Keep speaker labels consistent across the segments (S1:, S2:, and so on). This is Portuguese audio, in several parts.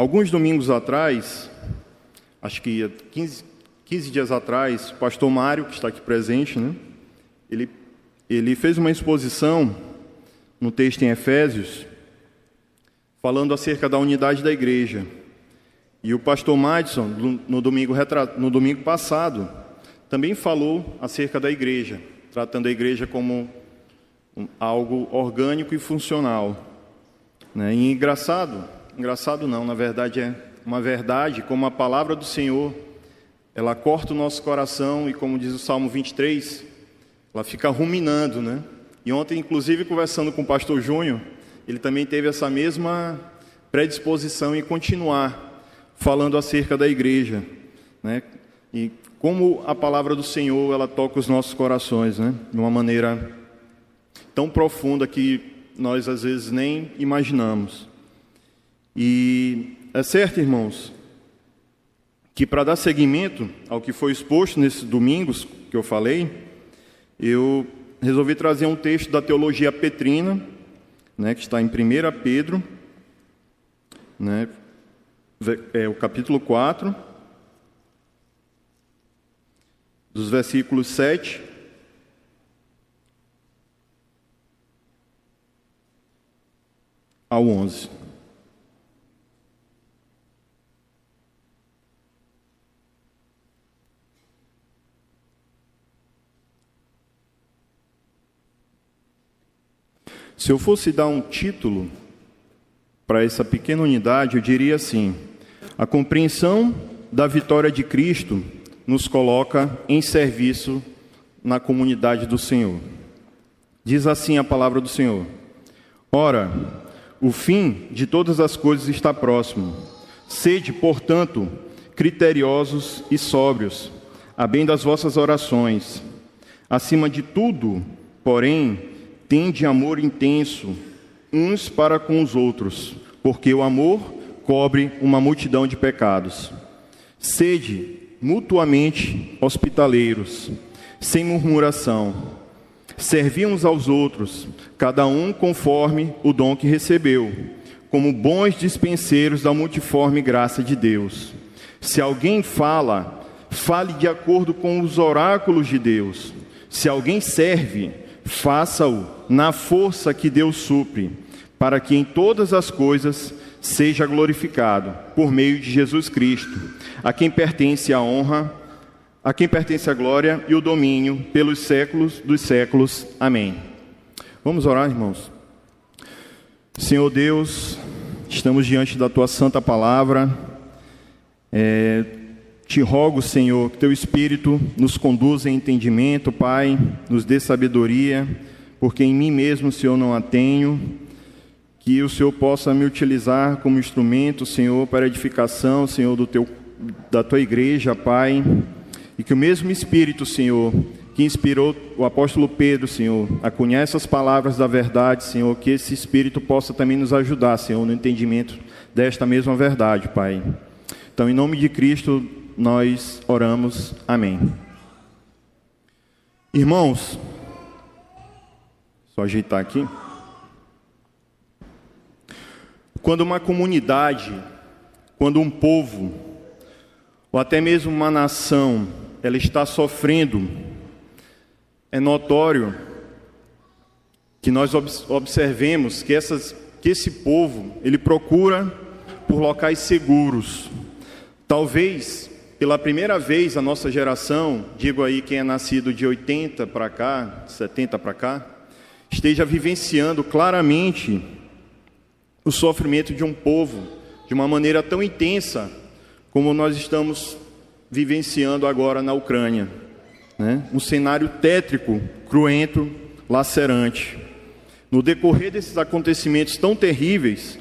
S1: alguns domingos atrás, acho que 15, 15 dias atrás, o pastor Mário, que está aqui presente, né? Ele, ele fez uma exposição no texto em Efésios, falando acerca da unidade da igreja. E o pastor Madison, no domingo, no domingo passado, também falou acerca da igreja, tratando a igreja como algo orgânico e funcional. Né? E engraçado, engraçado não, na verdade é uma verdade, como a palavra do Senhor, ela corta o nosso coração e como diz o Salmo 23, ela fica ruminando, né? E ontem, inclusive, conversando com o pastor Júnior, ele também teve essa mesma predisposição em continuar falando acerca da igreja, né? E como a palavra do Senhor ela toca os nossos corações, né? De uma maneira tão profunda que nós às vezes nem imaginamos. E é certo, irmãos, que para dar seguimento ao que foi exposto nesses domingos que eu falei, eu resolvi trazer um texto da teologia petrina, né, que está em 1 Pedro, né, é o capítulo 4, dos versículos 7 ao 11. Se eu fosse dar um título para essa pequena unidade, eu diria assim: a compreensão da vitória de Cristo nos coloca em serviço na comunidade do Senhor. Diz assim a palavra do Senhor: Ora, o fim de todas as coisas está próximo. Sede, portanto, criteriosos e sóbrios, a bem das vossas orações. Acima de tudo, porém, tende amor intenso uns para com os outros, porque o amor cobre uma multidão de pecados. Sede mutuamente hospitaleiros, sem murmuração. Servi uns aos outros, cada um conforme o dom que recebeu, como bons dispenseiros da multiforme graça de Deus. Se alguém fala, fale de acordo com os oráculos de Deus. Se alguém serve, faça-o na força que Deus supre, para que em todas as coisas seja glorificado por meio de Jesus Cristo, a quem pertence a honra, a quem pertence a glória e o domínio pelos séculos dos séculos. Amém. Vamos orar, irmãos. Senhor Deus, estamos diante da tua santa palavra. É, te rogo, Senhor, que teu Espírito nos conduza em entendimento, Pai, nos dê sabedoria, porque em mim mesmo, Senhor, não a tenho que o Senhor possa me utilizar como instrumento, Senhor, para edificação, Senhor, do teu, da tua igreja, Pai, e que o mesmo Espírito, Senhor, que inspirou o apóstolo Pedro, Senhor, a cunhar essas palavras da verdade, Senhor, que esse Espírito possa também nos ajudar, Senhor, no entendimento desta mesma verdade, Pai. Então, em nome de Cristo, nós oramos. Amém. Irmãos, só ajeitar aqui. Quando uma comunidade, quando um povo, ou até mesmo uma nação, ela está sofrendo, é notório que nós observemos que, essas, que esse povo, ele procura por locais seguros. Talvez, pela primeira vez, a nossa geração, digo aí quem é nascido de 80 para cá, 70 para cá, esteja vivenciando claramente o sofrimento de um povo de uma maneira tão intensa como nós estamos vivenciando agora na Ucrânia. Né? Um cenário tétrico, cruento, lacerante. No decorrer desses acontecimentos tão terríveis,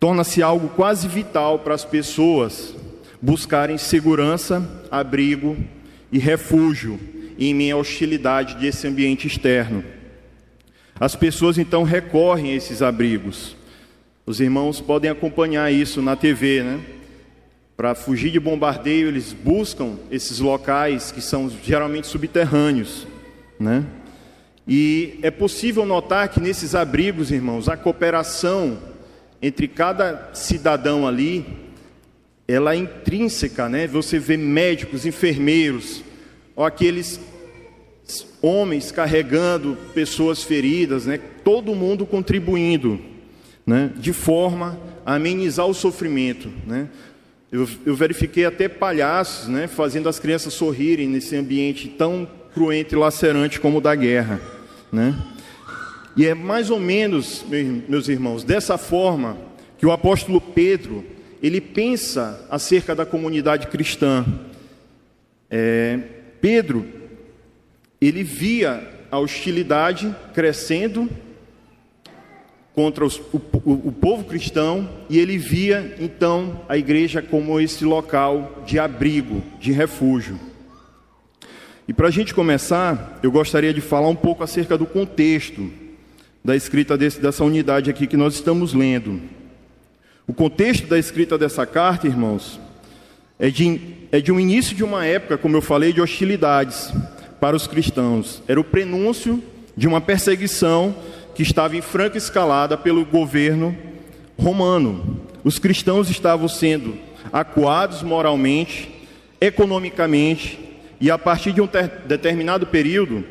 S1: torna-se algo quase vital para as pessoas buscarem segurança, abrigo e refúgio em à hostilidade desse ambiente externo. As pessoas então recorrem a esses abrigos, os irmãos podem acompanhar isso na TV, né? Para fugir de bombardeio, eles buscam esses locais que são geralmente subterrâneos, né? E é possível notar que nesses abrigos, irmãos, a cooperação entre cada cidadão ali, ela é intrínseca, né? Você vê médicos, enfermeiros, ou aqueles homens carregando pessoas feridas, né? Todo mundo contribuindo, né? De forma a amenizar o sofrimento, né? Eu, eu verifiquei até palhaços, né? Fazendo as crianças sorrirem nesse ambiente tão cruento e lacerante como o da guerra, né? E é mais ou menos, meus irmãos, dessa forma que o apóstolo Pedro ele pensa acerca da comunidade cristã. É, Pedro, ele via a hostilidade crescendo contra os, o, o, o povo cristão e ele via então a igreja como esse local de abrigo, de refúgio. E para a gente começar, eu gostaria de falar um pouco acerca do contexto da escrita desse, dessa unidade aqui que nós estamos lendo. O contexto da escrita dessa carta, irmãos, é de, é de um início de uma época, como eu falei, de hostilidades para os cristãos. Era o prenúncio de uma perseguição que estava em franca escalada pelo governo romano. Os cristãos estavam sendo acuados moralmente, economicamente, e a partir de um determinado período,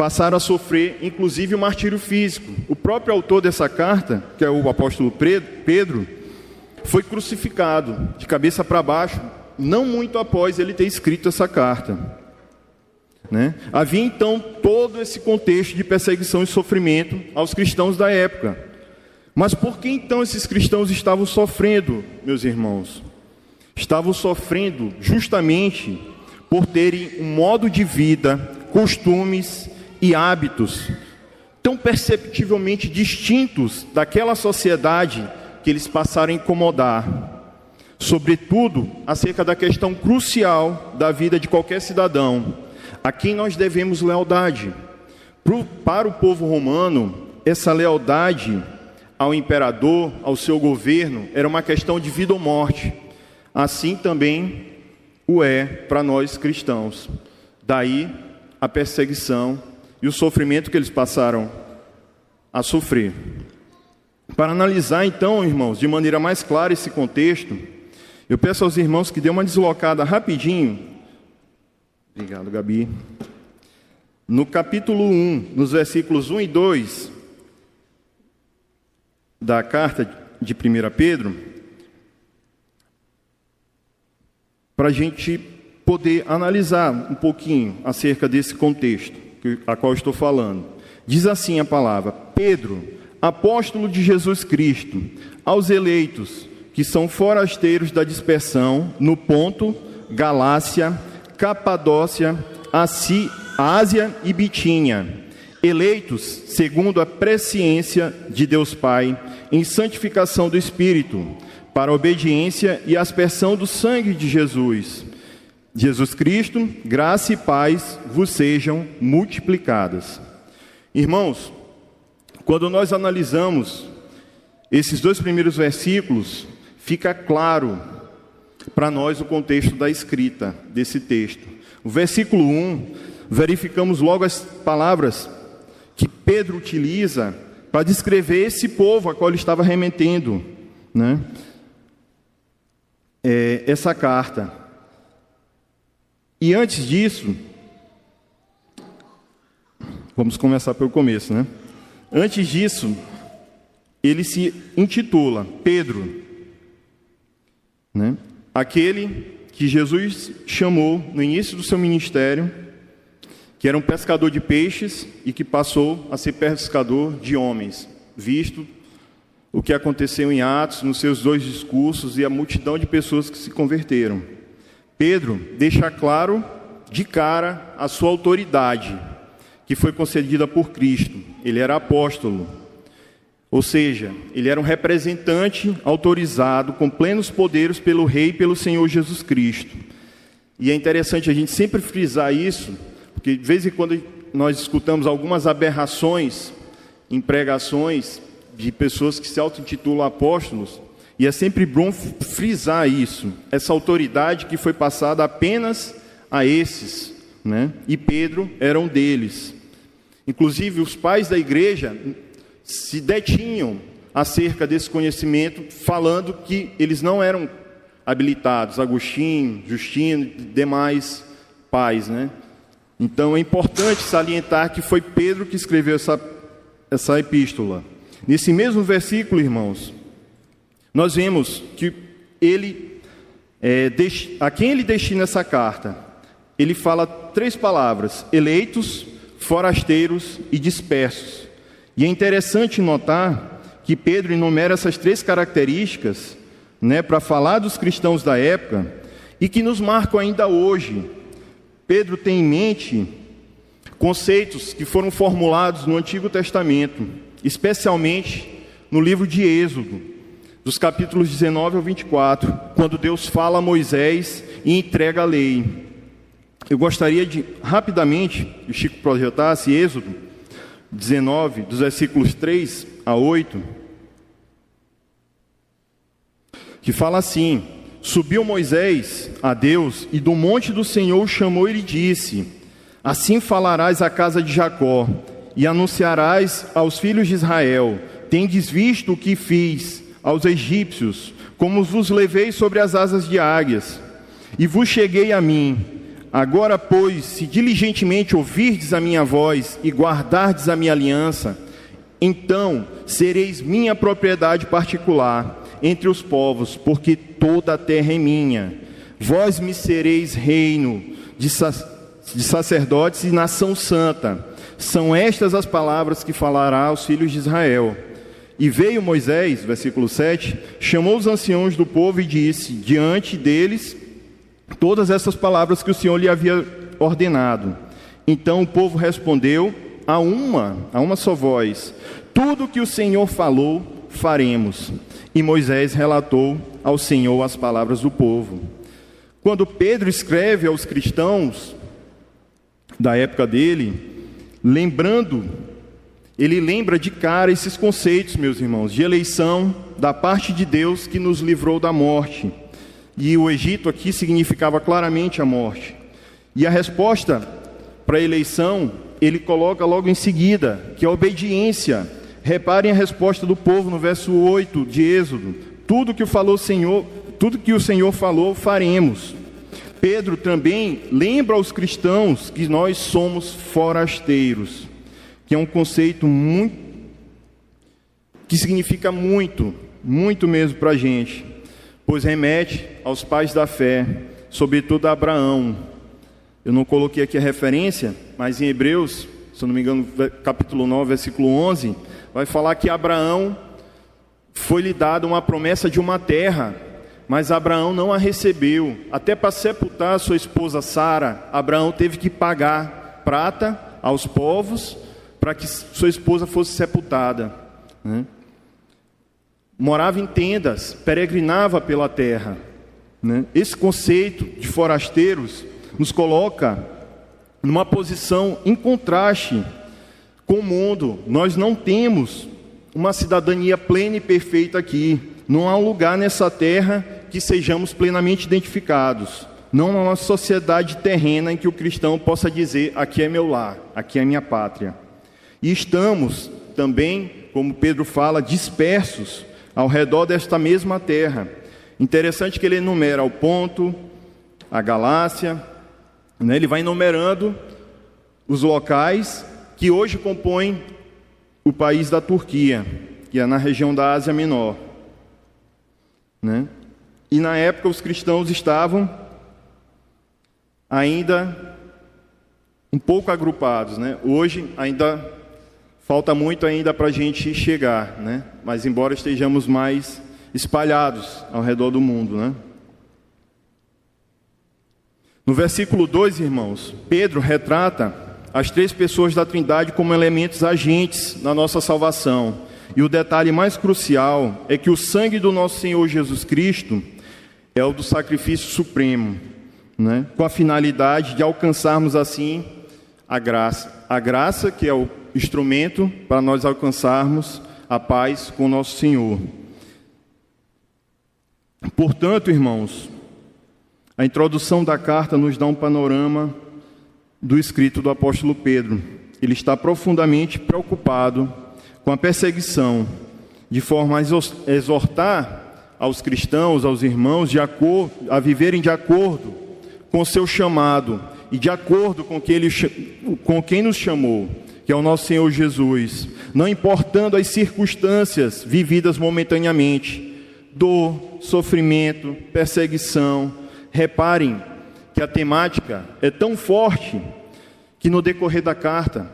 S1: passaram a sofrer inclusive o martírio físico. O próprio autor dessa carta, que é o apóstolo Pedro, foi crucificado de cabeça para baixo, não muito após ele ter escrito essa carta. Né? Havia então todo esse contexto de perseguição e sofrimento aos cristãos da época. Mas por que então esses cristãos estavam sofrendo, meus irmãos? Estavam sofrendo justamente por terem um modo de vida, costumes e hábitos tão perceptivelmente distintos daquela sociedade que eles passaram a incomodar, sobretudo acerca da questão crucial da vida de qualquer cidadão, a quem nós devemos lealdade. Para o povo romano, essa lealdade ao imperador, ao seu governo, era uma questão de vida ou morte. Assim também o é para nós cristãos. Daí a perseguição e o sofrimento que eles passaram a sofrer. Para analisar então, irmãos, de maneira mais clara esse contexto, eu peço aos irmãos que dêem uma deslocada rapidinho. Obrigado, Gabi. No capítulo 1, nos versículos 1 e 2 da carta de 1 Pedro, para a gente poder analisar um pouquinho acerca desse contexto a qual estou falando. Diz assim a palavra: Pedro, apóstolo de Jesus Cristo, aos eleitos que são forasteiros da dispersão no Ponto, Galácia, Capadócia, Ásia e Bitínia, eleitos segundo a presciência de Deus Pai, em santificação do Espírito, para obediência e aspersão do sangue de Jesus Jesus Cristo, graça e paz vos sejam multiplicadas. Irmãos, quando nós analisamos esses dois primeiros versículos, fica claro para nós o contexto da escrita desse texto. O versículo 1, verificamos logo as palavras que Pedro utiliza para descrever esse povo a qual ele estava remetendo, né? É, essa carta. E antes disso, vamos começar pelo começo, né? Antes disso, ele se intitula Pedro, né? Aquele que Jesus chamou no início do seu ministério, que era um pescador de peixes e que passou a ser pescador de homens, visto o que aconteceu em Atos, nos seus dois discursos e a multidão de pessoas que se converteram. Pedro deixa claro de cara a sua autoridade, que foi concedida por Cristo. Ele era apóstolo, ou seja, ele era um representante autorizado com plenos poderes pelo Rei e pelo Senhor Jesus Cristo. E é interessante a gente sempre frisar isso, porque de vez em quando nós escutamos algumas aberrações em pregações de pessoas que se auto-intitulam apóstolos, e é sempre bom frisar isso, essa autoridade que foi passada apenas a esses, né? E Pedro era um deles. Inclusive, os pais da igreja se detinham acerca desse conhecimento, falando que eles não eram habilitados, Agostinho, Justino e demais pais, né? Então é importante salientar que foi Pedro que escreveu essa, essa epístola. Nesse mesmo versículo, irmãos, nós vemos que ele, é, a quem ele destina essa carta, ele fala três palavras: eleitos, forasteiros e dispersos. E é interessante notar que Pedro enumera essas três características né, para falar dos cristãos da época e que nos marcam ainda hoje. Pedro tem em mente conceitos que foram formulados no Antigo Testamento, especialmente no livro de Êxodo, dos capítulos 19 ao 24, quando Deus fala a Moisés e entrega a lei. Eu gostaria de rapidamente que Chico projetasse Êxodo 19, dos versículos 3 a 8, que fala assim: Subiu Moisés a Deus e do monte do Senhor o chamou e lhe disse: Assim falarás à casa de Jacó e anunciarás aos filhos de Israel: Tendes visto o que fiz aos egípcios, como vos levei sobre as asas de águias, e vos cheguei a mim. Agora, pois, se diligentemente ouvirdes a minha voz e guardardes a minha aliança, então sereis minha propriedade particular entre os povos, porque toda a terra é minha. Vós me sereis reino de, de sacerdotes e nação santa. São estas as palavras que falará aos filhos de Israel. E veio Moisés, versículo 7, chamou os anciãos do povo e disse diante deles todas essas palavras que o Senhor lhe havia ordenado. Então o povo respondeu a uma, a uma só voz: Tudo que o Senhor falou, faremos. E Moisés relatou ao Senhor as palavras do povo. Quando Pedro escreve aos cristãos da época dele, lembrando, ele lembra de cara esses conceitos, meus irmãos, de eleição da parte de Deus que nos livrou da morte. E o Egito aqui significava claramente a morte. E a resposta para a eleição, ele coloca logo em seguida, que é a obediência Reparem a resposta do povo no verso 8 de Êxodo: tudo que falou o Senhor, tudo que o Senhor falou, faremos. Pedro também lembra aos cristãos que nós somos forasteiros, que é um conceito muito que significa muito, muito mesmo para a gente, pois remete aos pais da fé, sobretudo a Abraão. Eu não coloquei aqui a referência, mas em Hebreus, se eu não me engano, capítulo 9, versículo 11, vai falar que Abraão foi-lhe dada uma promessa de uma terra, mas Abraão não a recebeu. Até para sepultar sua esposa Sara, Abraão teve que pagar prata aos povos para que sua esposa fosse sepultada. Né? Morava em tendas, peregrinava pela terra. Né? Esse conceito de forasteiros nos coloca numa posição em contraste com o mundo. Nós não temos uma cidadania plena e perfeita aqui. Não há um lugar nessa terra que sejamos plenamente identificados. Não há uma sociedade terrena em que o cristão possa dizer: aqui é meu lar, aqui é minha pátria. E estamos também, como Pedro fala, dispersos ao redor desta mesma terra. Interessante que ele enumera o ponto, a Galácia, né? ele vai enumerando os locais que hoje compõem o país da Turquia, que é na região da Ásia Menor. Né? E na época os cristãos estavam ainda um pouco agrupados. Né? Hoje ainda falta muito ainda para a gente chegar, né? mas embora estejamos mais espalhados ao redor do mundo. Né? No versículo 2, irmãos, Pedro retrata as três pessoas da Trindade como elementos agentes na nossa salvação. E o detalhe mais crucial é que o sangue do nosso Senhor Jesus Cristo é o do sacrifício supremo, né? com a finalidade de alcançarmos assim a graça. A graça que é o instrumento para nós alcançarmos a paz com nosso Senhor. Portanto, irmãos, a introdução da carta nos dá um panorama do escrito do apóstolo Pedro. Ele está profundamente preocupado com a perseguição de forma a exortar aos cristãos, aos irmãos, acordo, a viverem de acordo com o seu chamado e de acordo com, que ele, com quem nos chamou, que é o nosso Senhor Jesus, não importando as circunstâncias vividas momentaneamente, dor, sofrimento, perseguição. Reparem que a temática é tão forte que no decorrer da carta,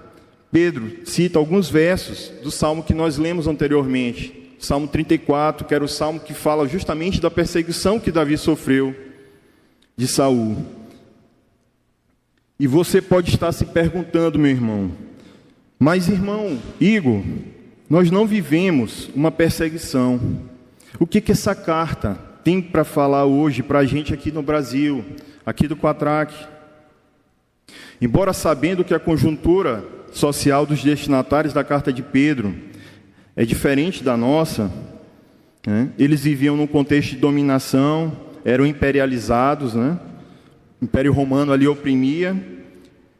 S1: Pedro cita alguns versos do salmo que nós lemos anteriormente, Salmo 34, que era o salmo que fala justamente da perseguição que Davi sofreu de Saul. E você pode estar se perguntando, meu irmão, mas irmão Igor, nós não vivemos uma perseguição. O que, que essa carta tem para falar hoje para a gente aqui no Brasil, aqui do Quatrac? Embora sabendo que a conjuntura social dos destinatários da carta de Pedro é diferente da nossa, né? eles viviam num contexto de dominação, eram imperializados, né? o Império Romano ali oprimia,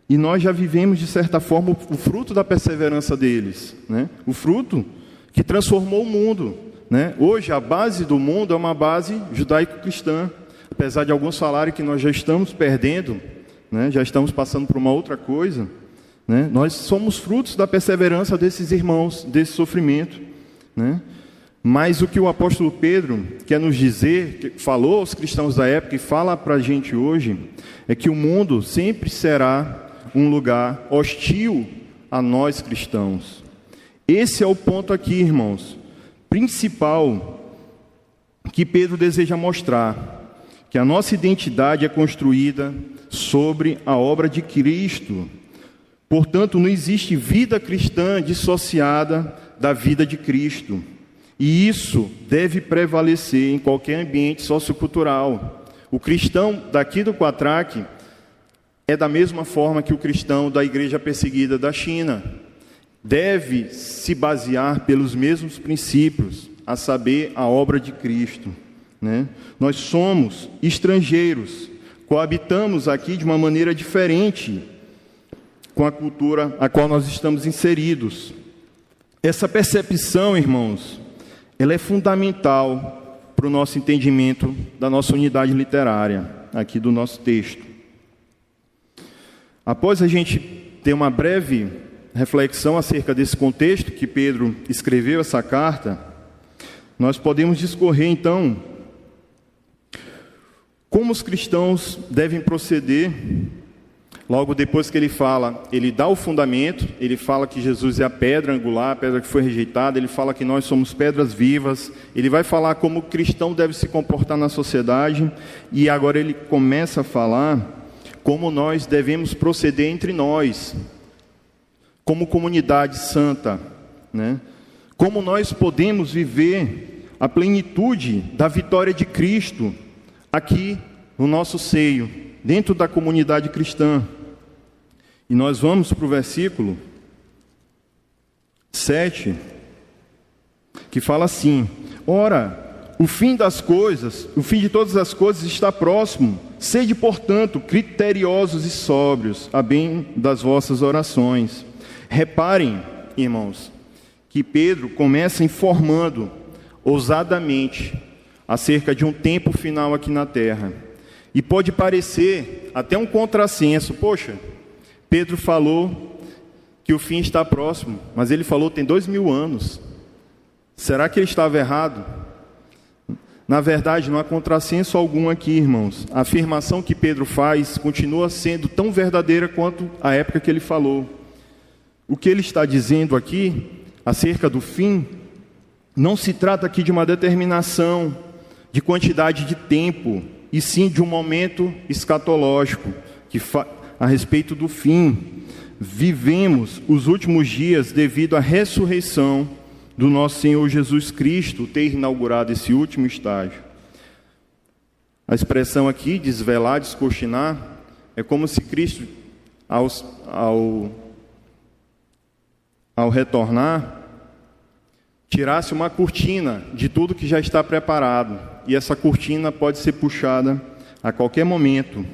S1: e nós já vivemos, de certa forma, o fruto da perseverança deles, né? o fruto que transformou o mundo. Né? Hoje, a base do mundo é uma base judaico-cristã, apesar de alguns falarem que nós já estamos perdendo, né? já estamos passando por uma outra coisa. Né? Nós somos frutos da perseverança desses irmãos, desse sofrimento. Né? Mas o que o apóstolo Pedro quer nos dizer, que falou aos cristãos da época e fala para a gente hoje, é que o mundo sempre será um lugar hostil a nós cristãos. Esse é o ponto aqui, irmãos, principal que Pedro deseja mostrar: que a nossa identidade é construída sobre a obra de Cristo. Portanto, não existe vida cristã dissociada da vida de Cristo. E isso deve prevalecer em qualquer ambiente sociocultural. O cristão daqui do Quatraque é da mesma forma que o cristão da igreja perseguida da China. Deve se basear pelos mesmos princípios, a saber, a obra de Cristo. Né? Nós somos estrangeiros, coabitamos aqui de uma maneira diferente com a cultura a qual nós estamos inseridos. Essa percepção, irmãos, ela é fundamental para o nosso entendimento da nossa unidade literária, aqui do nosso texto. Após a gente ter uma breve reflexão acerca desse contexto que Pedro escreveu essa carta, nós podemos discorrer então como os cristãos devem proceder. Logo depois que ele fala, ele dá o fundamento, ele fala que Jesus é a pedra angular, a pedra que foi rejeitada, ele fala que nós somos pedras vivas, ele vai falar como o cristão deve se comportar na sociedade, e agora ele começa a falar como nós devemos proceder entre nós, como comunidade santa, né? como nós podemos viver a plenitude da vitória de Cristo aqui no nosso seio, dentro da comunidade cristã. E nós vamos para o versículo 7, que fala assim: Ora, o fim das coisas, o fim de todas as coisas está próximo. Sede, portanto, criteriosos e sóbrios, a bem das vossas orações. Reparem, irmãos, que Pedro começa informando ousadamente acerca de um tempo final aqui na terra. E pode parecer até um contrassenso. Poxa, Pedro falou que o fim está próximo, mas ele falou tem dois mil anos. Será que ele estava errado? Na verdade, não há contrassenso algum aqui, irmãos. A afirmação que Pedro faz continua sendo tão verdadeira quanto a época que ele falou. O que ele está dizendo aqui, acerca do fim, não se trata aqui de uma determinação de quantidade de tempo, e sim de um momento escatológico que a respeito do fim. Vivemos os últimos dias devido à ressurreição do nosso Senhor Jesus Cristo ter inaugurado esse último estágio. A expressão aqui, desvelar, descortinar, é como se Cristo, ao, ao, ao retornar, tirasse uma cortina de tudo que já está preparado, e essa cortina pode ser puxada a qualquer momento.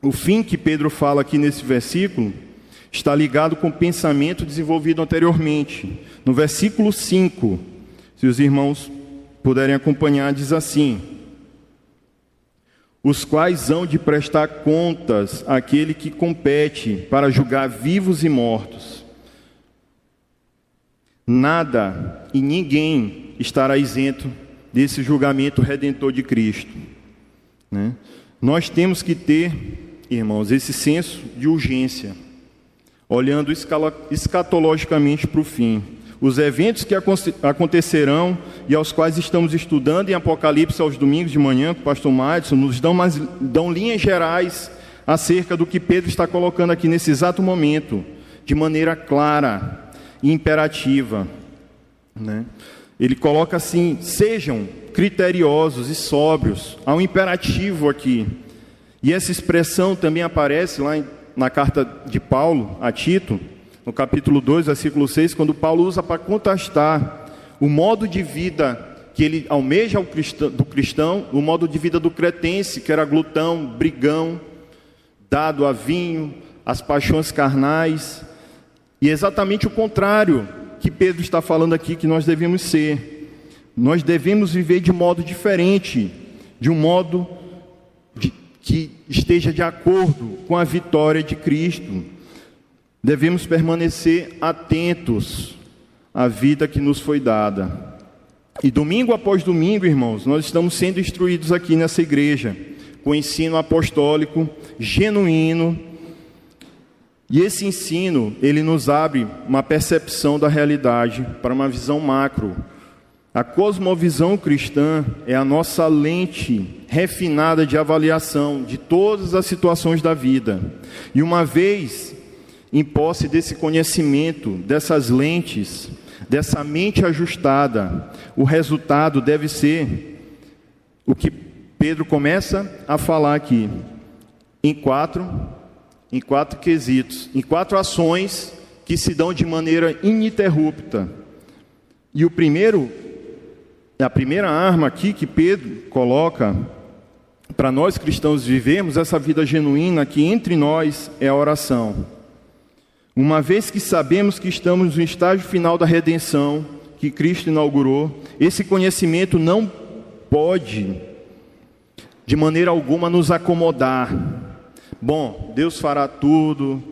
S1: O fim que Pedro fala aqui nesse versículo está ligado com o pensamento desenvolvido anteriormente. No versículo 5, Se os irmãos puderem acompanhar, diz assim: Os quais hão de prestar contas àquele que compete para julgar vivos e mortos. Nada e ninguém estará isento desse julgamento redentor de Cristo. Né? Nós temos que ter, irmãos, esse senso de urgência, olhando escatologicamente para o fim os eventos que acontecerão e aos quais estamos estudando em Apocalipse aos domingos de manhã com o pastor Madison, nos dão, dão linhas gerais acerca do que Pedro está colocando aqui nesse exato momento, de maneira clara e imperativa. Né? Ele coloca assim: sejam criteriosos e sóbrios. Há um imperativo aqui. E essa expressão também aparece lá na carta de Paulo a Tito no capítulo 2, versículo 6, quando Paulo usa para contrastar o modo de vida que ele almeja do cristão, o modo de vida do cretense, que era glutão, brigão, dado a vinho, as paixões carnais, e exatamente o contrário que Pedro está falando aqui que nós devemos ser. Nós devemos viver de modo diferente, de um modo que esteja de acordo com a vitória de Cristo devemos permanecer atentos à vida que nos foi dada. E domingo após domingo, irmãos, nós estamos sendo instruídos aqui nessa igreja com ensino apostólico genuíno. E esse ensino, ele nos abre uma percepção da realidade para uma visão macro. A cosmovisão cristã é a nossa lente refinada de avaliação de todas as situações da vida. E uma vez em posse desse conhecimento, dessas lentes, dessa mente ajustada, o resultado deve ser o que Pedro começa a falar aqui, em quatro, em quatro quesitos, em quatro ações que se dão de maneira ininterrupta. E o primeiro, a primeira arma aqui que Pedro coloca para nós cristãos vivermos essa vida genuína aqui entre nós é a oração. Uma vez que sabemos que estamos no estágio final da redenção que Cristo inaugurou, esse conhecimento não pode, de maneira alguma, nos acomodar. Bom, Deus fará tudo,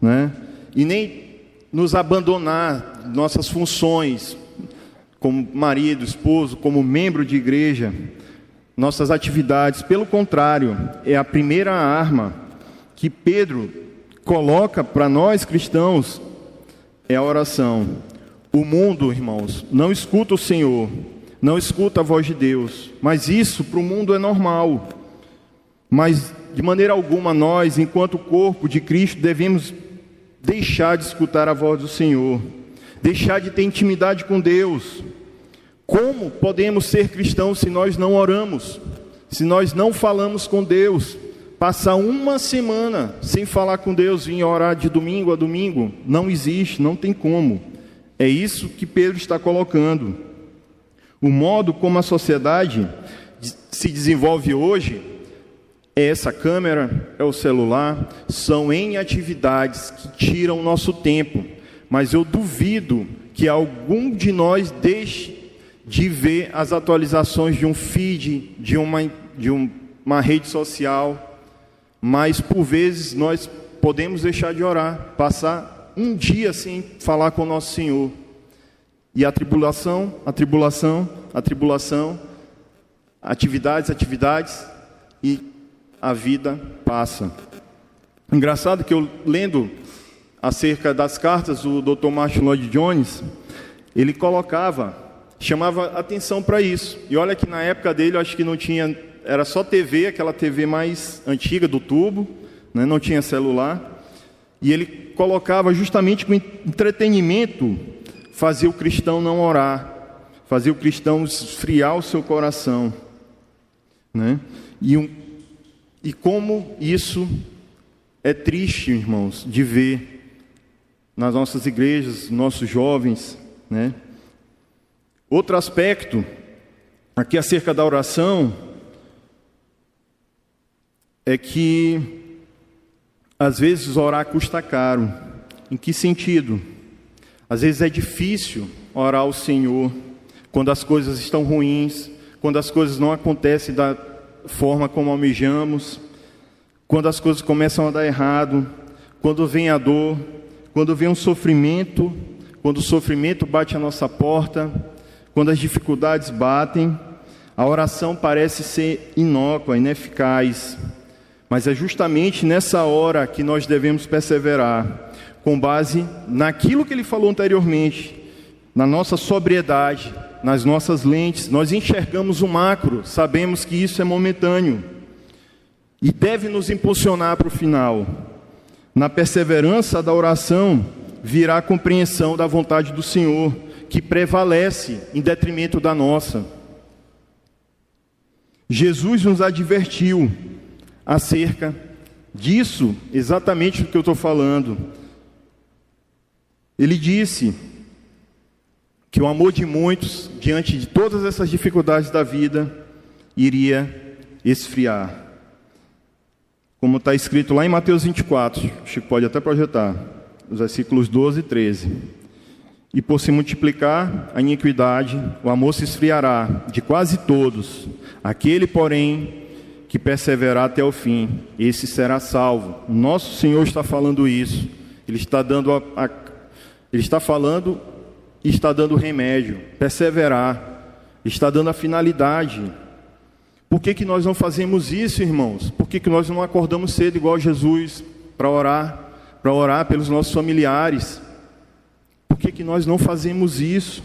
S1: né? E nem nos abandonar nossas funções como marido, esposo, como membro de igreja, nossas atividades. Pelo contrário, é a primeira arma que Pedro coloca para nós cristãos é a oração. O mundo, irmãos, não escuta o Senhor, não escuta a voz de Deus, mas isso para o mundo é normal. Mas de maneira alguma nós, enquanto corpo de Cristo, devemos deixar de escutar a voz do Senhor, deixar de ter intimidade com Deus. Como podemos ser cristãos se nós não oramos? Se nós não falamos com Deus? Passar uma semana sem falar com Deus, vir orar de domingo a domingo, não existe, não tem como. É isso que Pedro está colocando. O modo como a sociedade se desenvolve hoje é essa câmera, é o celular, são em atividades que tiram o nosso tempo. Mas eu duvido que algum de nós deixe de ver as atualizações de um feed, de uma, de um, uma rede social, mas por vezes nós podemos deixar de orar, passar um dia sem falar com o nosso Senhor. E a tribulação, a tribulação, a tribulação, atividades, atividades, e a vida passa. Engraçado que eu lendo acerca das cartas do Dr. Martin Lloyd Jones, ele colocava, chamava atenção para isso. E olha que na época dele eu acho que não tinha era só TV, aquela TV mais antiga do tubo, né? não tinha celular. E ele colocava justamente com entretenimento fazer o cristão não orar, fazer o cristão esfriar o seu coração. Né? E, um, e como isso é triste, irmãos, de ver nas nossas igrejas, nossos jovens. Né? Outro aspecto, aqui acerca da oração, é que às vezes orar custa caro. Em que sentido? Às vezes é difícil orar ao Senhor quando as coisas estão ruins, quando as coisas não acontecem da forma como almejamos, quando as coisas começam a dar errado, quando vem a dor, quando vem um sofrimento, quando o sofrimento bate a nossa porta, quando as dificuldades batem, a oração parece ser inócua, ineficaz, mas é justamente nessa hora que nós devemos perseverar, com base naquilo que ele falou anteriormente, na nossa sobriedade, nas nossas lentes, nós enxergamos o macro, sabemos que isso é momentâneo e deve nos impulsionar para o final. Na perseverança da oração virá a compreensão da vontade do Senhor, que prevalece em detrimento da nossa. Jesus nos advertiu acerca disso, exatamente do que eu estou falando. Ele disse que o amor de muitos, diante de todas essas dificuldades da vida, iria esfriar. Como está escrito lá em Mateus 24, Chico pode até projetar, os versículos 12 e 13. E por se multiplicar a iniquidade, o amor se esfriará de quase todos. Aquele, porém, que perseverar até o fim, esse será salvo. Nosso Senhor está falando isso. Ele está dando a, a ele está falando e está dando remédio, perseverar, está dando a finalidade. Por que, que nós não fazemos isso, irmãos? Por que, que nós não acordamos cedo igual Jesus para orar, para orar pelos nossos familiares? Por que, que nós não fazemos isso?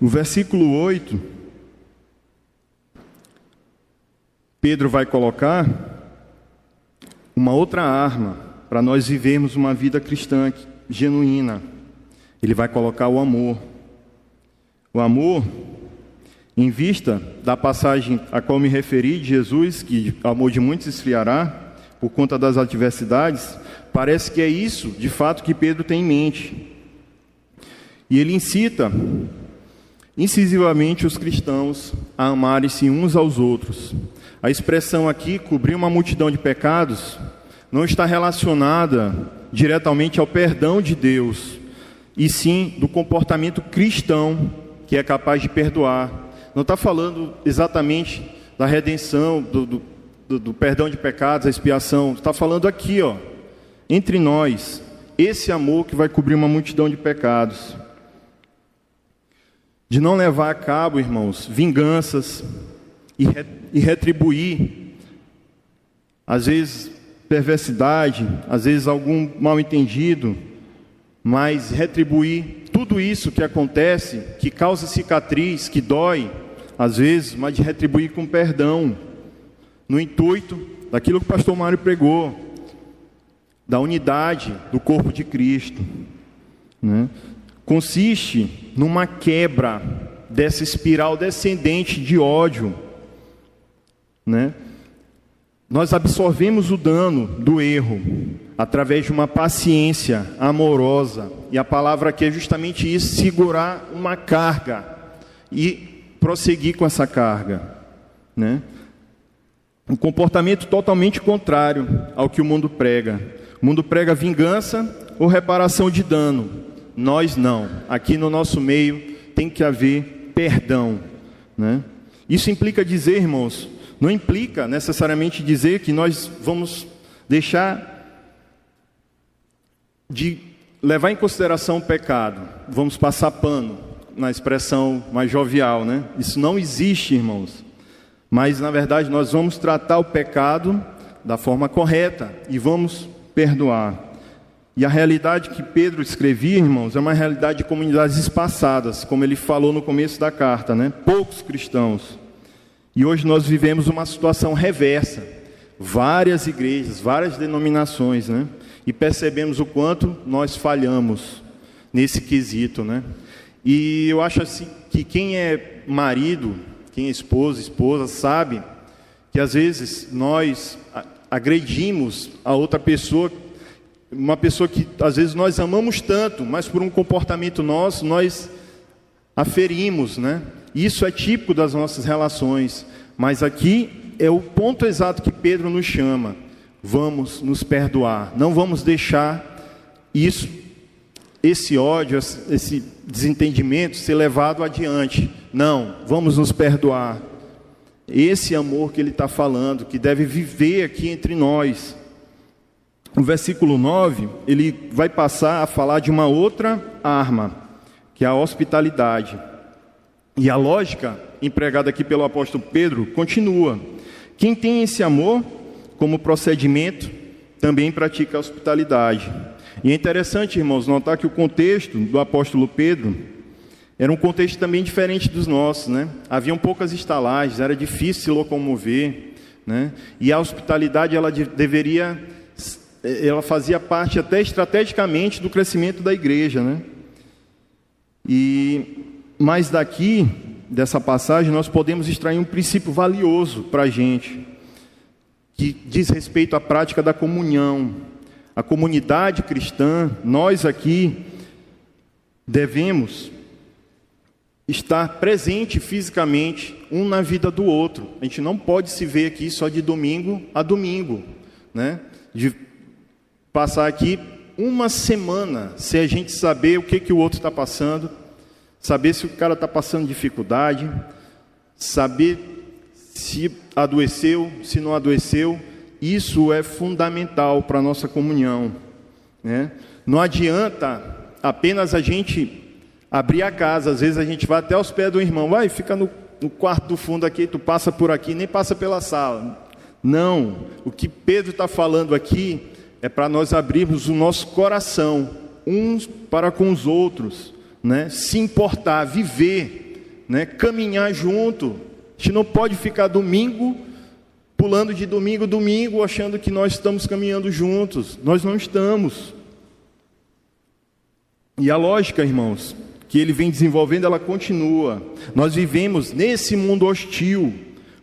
S1: O versículo 8, Pedro vai colocar uma outra arma para nós vivermos uma vida cristã genuína. Ele vai colocar o amor. O amor, em vista da passagem a qual me referi de Jesus, que o amor de muitos esfriará por conta das adversidades, parece que é isso, de fato, que Pedro tem em mente. E ele incita incisivamente os cristãos a amarem-se uns aos outros. A expressão aqui, cobrir uma multidão de pecados, não está relacionada diretamente ao perdão de Deus, e sim do comportamento cristão que é capaz de perdoar. Não está falando exatamente da redenção, do, do, do, do perdão de pecados, a expiação. Está falando aqui, ó, entre nós, esse amor que vai cobrir uma multidão de pecados. De não levar a cabo, irmãos, vinganças e, re, e retribuir, às vezes, perversidade, às vezes, algum mal entendido mas retribuir tudo isso que acontece, que causa cicatriz, que dói, às vezes, mas de retribuir com perdão, no intuito daquilo que o pastor Mário pregou, da unidade do corpo de Cristo. Né? Consiste numa quebra dessa espiral descendente de ódio. Né? Nós absorvemos o dano do erro, através de uma paciência amorosa. E a palavra aqui é justamente isso: segurar uma carga e prosseguir com essa carga. Né? Um comportamento totalmente contrário ao que o mundo prega. O mundo prega vingança ou reparação de dano. Nós não. Aqui no nosso meio tem que haver perdão. Né? Isso implica dizer, irmãos, não implica necessariamente dizer que nós vamos deixar de levar em consideração o pecado, vamos passar pano na expressão mais jovial, né? Isso não existe, irmãos. Mas na verdade nós vamos tratar o pecado da forma correta e vamos perdoar. E a realidade que Pedro escrevia, irmãos, é uma realidade de comunidades espaçadas, como ele falou no começo da carta, né? Poucos cristãos. E hoje nós vivemos uma situação reversa. Várias igrejas, várias denominações, né? e percebemos o quanto nós falhamos nesse quesito, né? E eu acho assim que quem é marido, quem é esposa, esposa, sabe que às vezes nós agredimos a outra pessoa, uma pessoa que às vezes nós amamos tanto, mas por um comportamento nosso nós aferimos, né? Isso é típico das nossas relações, mas aqui é o ponto exato que Pedro nos chama vamos nos perdoar, não vamos deixar isso esse ódio, esse desentendimento ser levado adiante. Não, vamos nos perdoar. Esse amor que ele está falando, que deve viver aqui entre nós. O versículo 9, ele vai passar a falar de uma outra arma, que é a hospitalidade. E a lógica empregada aqui pelo apóstolo Pedro continua. Quem tem esse amor como procedimento também pratica a hospitalidade. E é interessante, irmãos, notar que o contexto do apóstolo Pedro era um contexto também diferente dos nossos, né? Haviam poucas estalagens, era difícil se locomover, né? E a hospitalidade ela deveria ela fazia parte até estrategicamente do crescimento da igreja, né? E mas daqui dessa passagem nós podemos extrair um princípio valioso para a gente, que diz respeito à prática da comunhão. A comunidade cristã, nós aqui devemos estar presente fisicamente um na vida do outro. A gente não pode se ver aqui só de domingo a domingo, né? De passar aqui uma semana sem a gente saber o que que o outro está passando, saber se o cara está passando dificuldade, saber se adoeceu, se não adoeceu. Isso é fundamental para a nossa comunhão. Né? Não adianta apenas a gente abrir a casa, às vezes a gente vai até aos pés do irmão, vai, fica no, no quarto do fundo aqui, tu passa por aqui, nem passa pela sala. Não, o que Pedro está falando aqui é para nós abrirmos o nosso coração uns para com os outros, né? se importar, viver, né? caminhar junto. A gente não pode ficar domingo, pulando de domingo a domingo, achando que nós estamos caminhando juntos. Nós não estamos. E a lógica, irmãos, que ele vem desenvolvendo, ela continua. Nós vivemos nesse mundo hostil,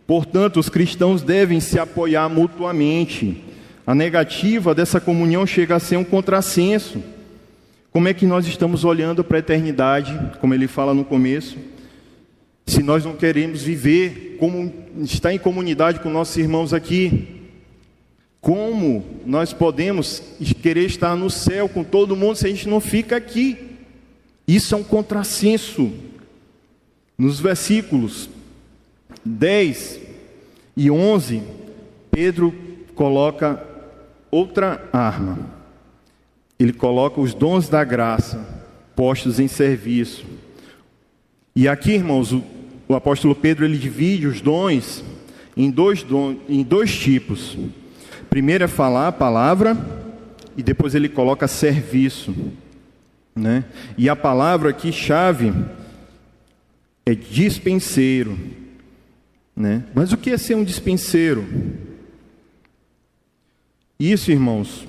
S1: portanto, os cristãos devem se apoiar mutuamente. A negativa dessa comunhão chega a ser um contrassenso. Como é que nós estamos olhando para a eternidade, como ele fala no começo, se nós não queremos viver como estar em comunidade com nossos irmãos aqui? Como nós podemos querer estar no céu com todo mundo se a gente não fica aqui? Isso é um contrassenso. Nos versículos 10 e 11, Pedro coloca outra arma ele coloca os dons da graça postos em serviço. E aqui, irmãos, o, o apóstolo Pedro ele divide os dons em dois, dons, em dois tipos. Primeiro é falar a palavra e depois ele coloca serviço. Né? E a palavra aqui, chave, é dispenseiro. Né? Mas o que é ser um dispenseiro? Isso, irmãos,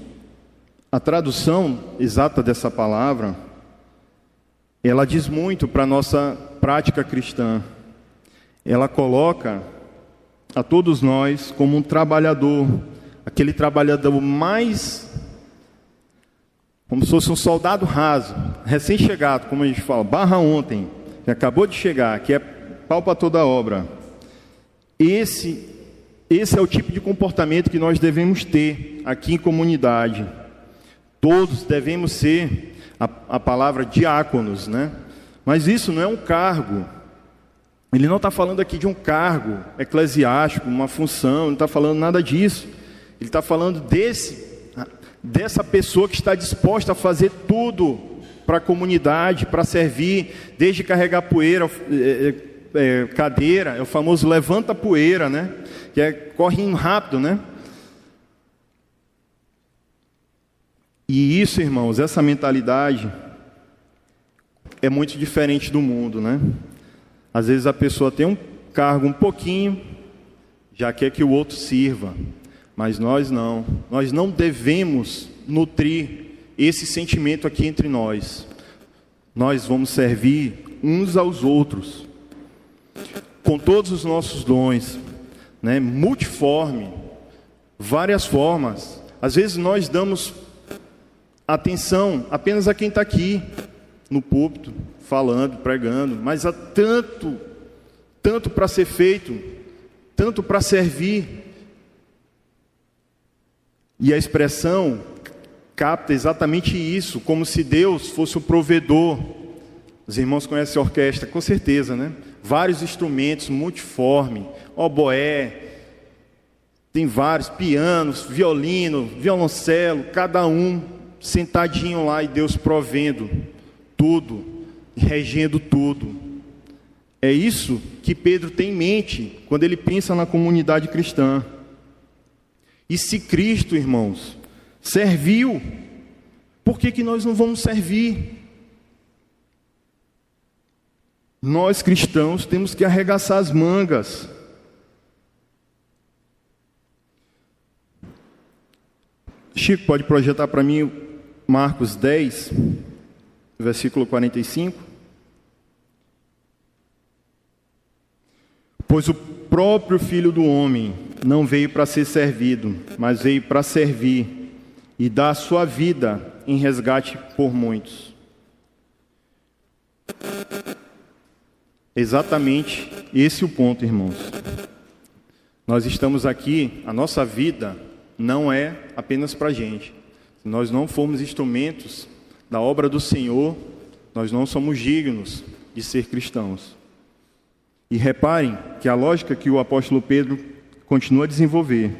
S1: a tradução exata dessa palavra, ela diz muito para a nossa prática cristã. Ela coloca a todos nós como um trabalhador, aquele trabalhador mais como se fosse um soldado raso, recém-chegado, como a gente fala, barra ontem, que acabou de chegar, que é pau para toda obra. Esse, esse é o tipo de comportamento que nós devemos ter aqui em comunidade. Todos devemos ser a, a palavra diáconos, né? Mas isso não é um cargo. Ele não está falando aqui de um cargo eclesiástico, uma função, não está falando nada disso. Ele está falando desse, dessa pessoa que está disposta a fazer tudo para a comunidade, para servir, desde carregar poeira, é, é, é, cadeira, é o famoso levanta poeira, né? Que é corre rápido, né? E isso, irmãos, essa mentalidade é muito diferente do mundo, né? Às vezes a pessoa tem um cargo um pouquinho, já quer que o outro sirva, mas nós não. Nós não devemos nutrir esse sentimento aqui entre nós. Nós vamos servir uns aos outros, com todos os nossos dons, né? multiforme, várias formas. Às vezes nós damos atenção apenas a quem está aqui no púlpito, falando, pregando, mas há tanto, tanto para ser feito, tanto para servir. E a expressão capta exatamente isso, como se Deus fosse o provedor. Os irmãos conhecem a orquestra, com certeza, né? Vários instrumentos, multiforme, oboé, tem vários, pianos, violino, violoncelo, cada um sentadinho lá e Deus provendo tudo, regendo tudo. É isso que Pedro tem em mente quando ele pensa na comunidade cristã. E se Cristo, irmãos, serviu, por que, que nós não vamos servir? Nós cristãos temos que arregaçar as mangas. Chico, pode projetar para mim Marcos 10, versículo 45? Pois o próprio Filho do Homem não veio para ser servido, mas veio para servir e dar a sua vida em resgate por muitos. Exatamente esse é o ponto, irmãos. Nós estamos aqui, a nossa vida não é apenas para a gente. Nós não formos instrumentos da obra do Senhor, nós não somos dignos de ser cristãos. E reparem que a lógica que o apóstolo Pedro continua a desenvolver.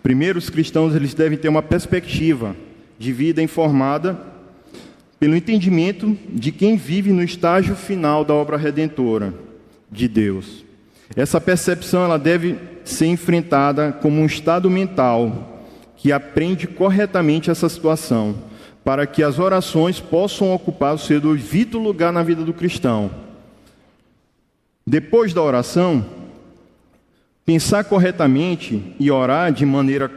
S1: Primeiro, os cristãos eles devem ter uma perspectiva de vida informada pelo entendimento de quem vive no estágio final da obra redentora de Deus. Essa percepção ela deve ser enfrentada como um estado mental que aprende corretamente essa situação, para que as orações possam ocupar o seu devido lugar na vida do cristão. Depois da oração, pensar corretamente e orar de maneira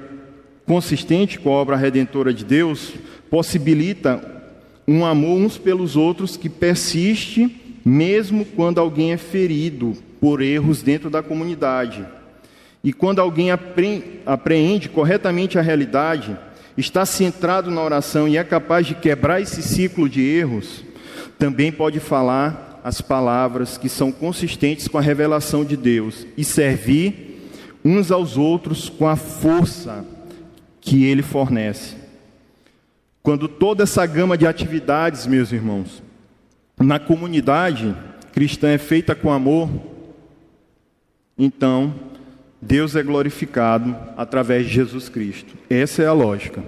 S1: consistente com a obra redentora de Deus possibilita um amor uns pelos outros que persiste mesmo quando alguém é ferido por erros dentro da comunidade. E quando alguém apreende corretamente a realidade, está centrado na oração e é capaz de quebrar esse ciclo de erros, também pode falar as palavras que são consistentes com a revelação de Deus e servir uns aos outros com a força que Ele fornece. Quando toda essa gama de atividades, meus irmãos, na comunidade cristã é feita com amor, então Deus é glorificado através de Jesus Cristo. Essa é a lógica.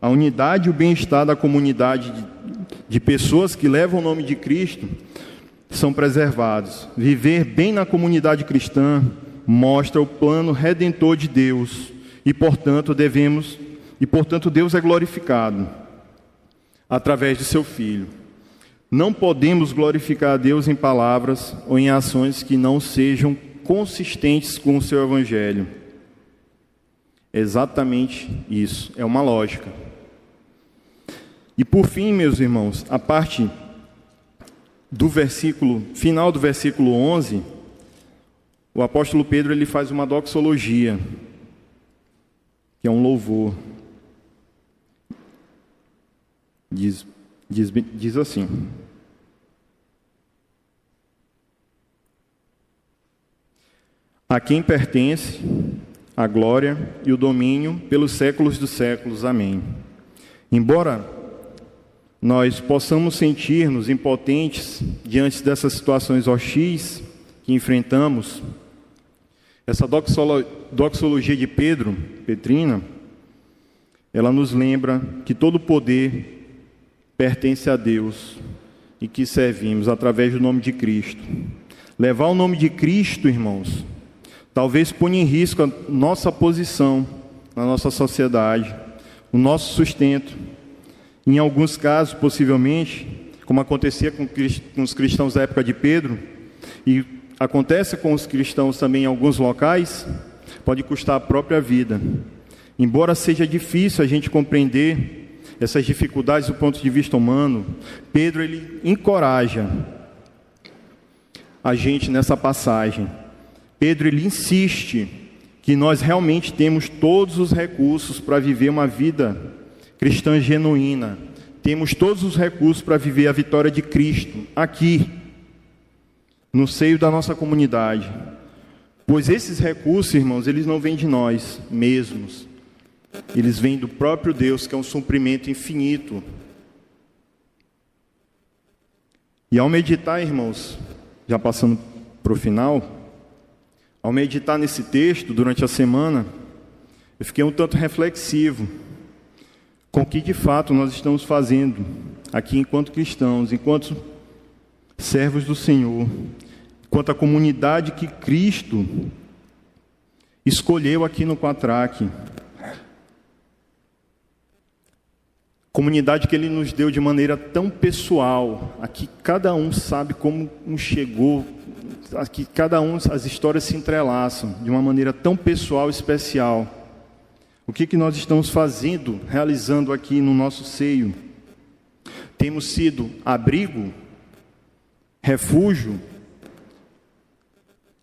S1: A unidade e o bem-estar da comunidade de, pessoas que levam o nome de Cristo são preservados. Viver bem na comunidade cristã mostra o plano redentor de Deus e, portanto, devemos e portanto Deus é glorificado através de seu filho. Não podemos glorificar a Deus em palavras ou em ações que não sejam consistentes com o seu evangelho. Exatamente isso, é uma lógica. E por fim, meus irmãos, a parte do versículo, final do versículo 11, o apóstolo Pedro ele faz uma doxologia, que é um louvor. Diz, diz, diz assim: a quem pertence a glória e o domínio pelos séculos dos séculos. Amém. Embora nós possamos sentir-nos impotentes diante dessas situações hostis que enfrentamos, essa doxologia de Pedro, Petrina, ela nos lembra que todo poder pertence a Deus e que servimos através do nome de Cristo. Levar o nome de Cristo, irmãos, talvez ponha em risco a nossa posição na nossa sociedade, o nosso sustento. Em alguns casos, possivelmente, como acontecia com os cristãos da época de Pedro, e acontece com os cristãos também em alguns locais, pode custar a própria vida. Embora seja difícil a gente compreender essas dificuldades do ponto de vista humano, Pedro ele encoraja a gente nessa passagem Pedro ele insiste que nós realmente temos todos os recursos para viver uma vida cristã genuína. Temos todos os recursos para viver a vitória de Cristo aqui, no seio da nossa comunidade. Pois esses recursos, irmãos, eles não vêm de nós mesmos. eles vêm do próprio Deus, que é um suprimento infinito. E ao meditar, irmãos, já passando para o final, ao meditar nesse texto durante a semana, eu fiquei um tanto reflexivo com o que de fato nós estamos fazendo aqui enquanto cristãos, enquanto servos do Senhor, enquanto a comunidade que Cristo escolheu aqui no Quatraque. Comunidade que Ele nos deu de maneira tão pessoal, aqui cada um sabe como chegou, aqui cada um, as histórias se entrelaçam de uma maneira tão pessoal e especial. O que, que nós estamos fazendo, realizando aqui no nosso seio? Temos sido abrigo, refúgio,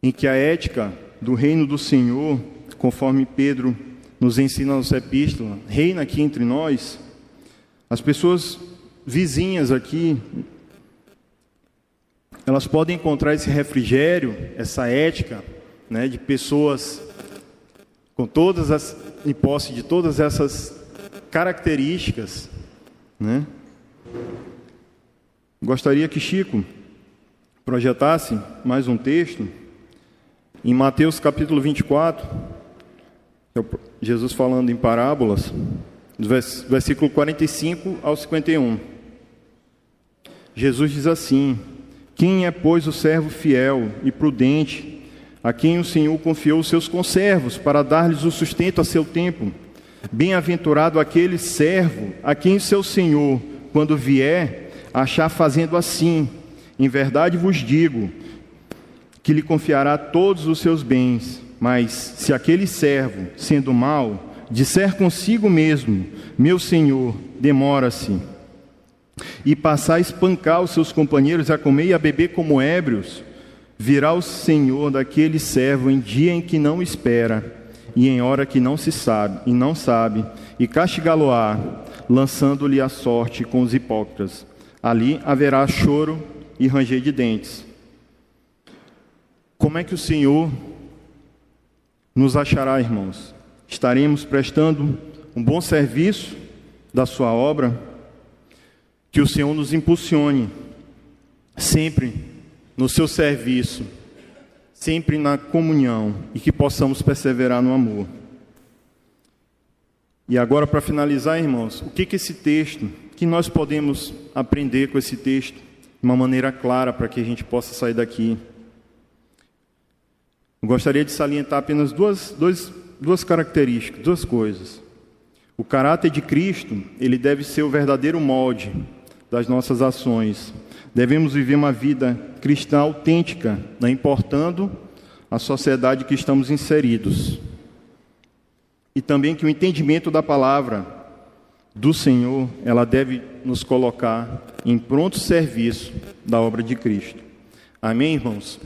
S1: em que a ética do reino do Senhor, conforme Pedro nos ensina na sua epístola, reina aqui entre nós. As pessoas vizinhas aqui, elas podem encontrar esse refrigério, essa ética, né, de pessoas com todas as em posse de todas essas características, né? Gostaria que Chico projetasse mais um texto em Mateus capítulo 24, é Jesus falando em parábolas, versículo 45 ao 51. Jesus diz assim: Quem é, pois, o servo fiel e prudente a quem o Senhor confiou os seus conservos para dar-lhes o sustento a seu tempo. Bem-aventurado aquele servo a quem o seu Senhor, quando vier, achar fazendo assim. Em verdade vos digo que lhe confiará todos os seus bens. Mas se aquele servo, sendo mau, disser consigo mesmo: Meu senhor, demora-se, e passar a espancar os seus companheiros a comer e a beber como ébrios, Virá o Senhor daquele servo em dia em que não espera, e em hora que não se sabe, e não sabe, e castigá-lo-á, lançando-lhe a sorte com os hipócritas. Ali haverá choro e ranger de dentes. Como é que o Senhor nos achará, irmãos? Estaremos prestando um bom serviço da sua obra? Que o Senhor nos impulsione sempre no seu serviço, sempre na comunhão e que possamos perseverar no amor. E agora, para finalizar, irmãos, o que, que esse texto, que nós podemos aprender com esse texto de uma maneira clara para que a gente possa sair daqui? Eu gostaria de salientar apenas duas, duas, duas características, duas coisas. O caráter de Cristo, ele deve ser o verdadeiro molde das nossas ações Devemos viver uma vida cristã autêntica, não importando a sociedade que estamos inseridos. E também que o entendimento da palavra do Senhor, ela deve nos colocar em pronto serviço da obra de Cristo. Amém, irmãos?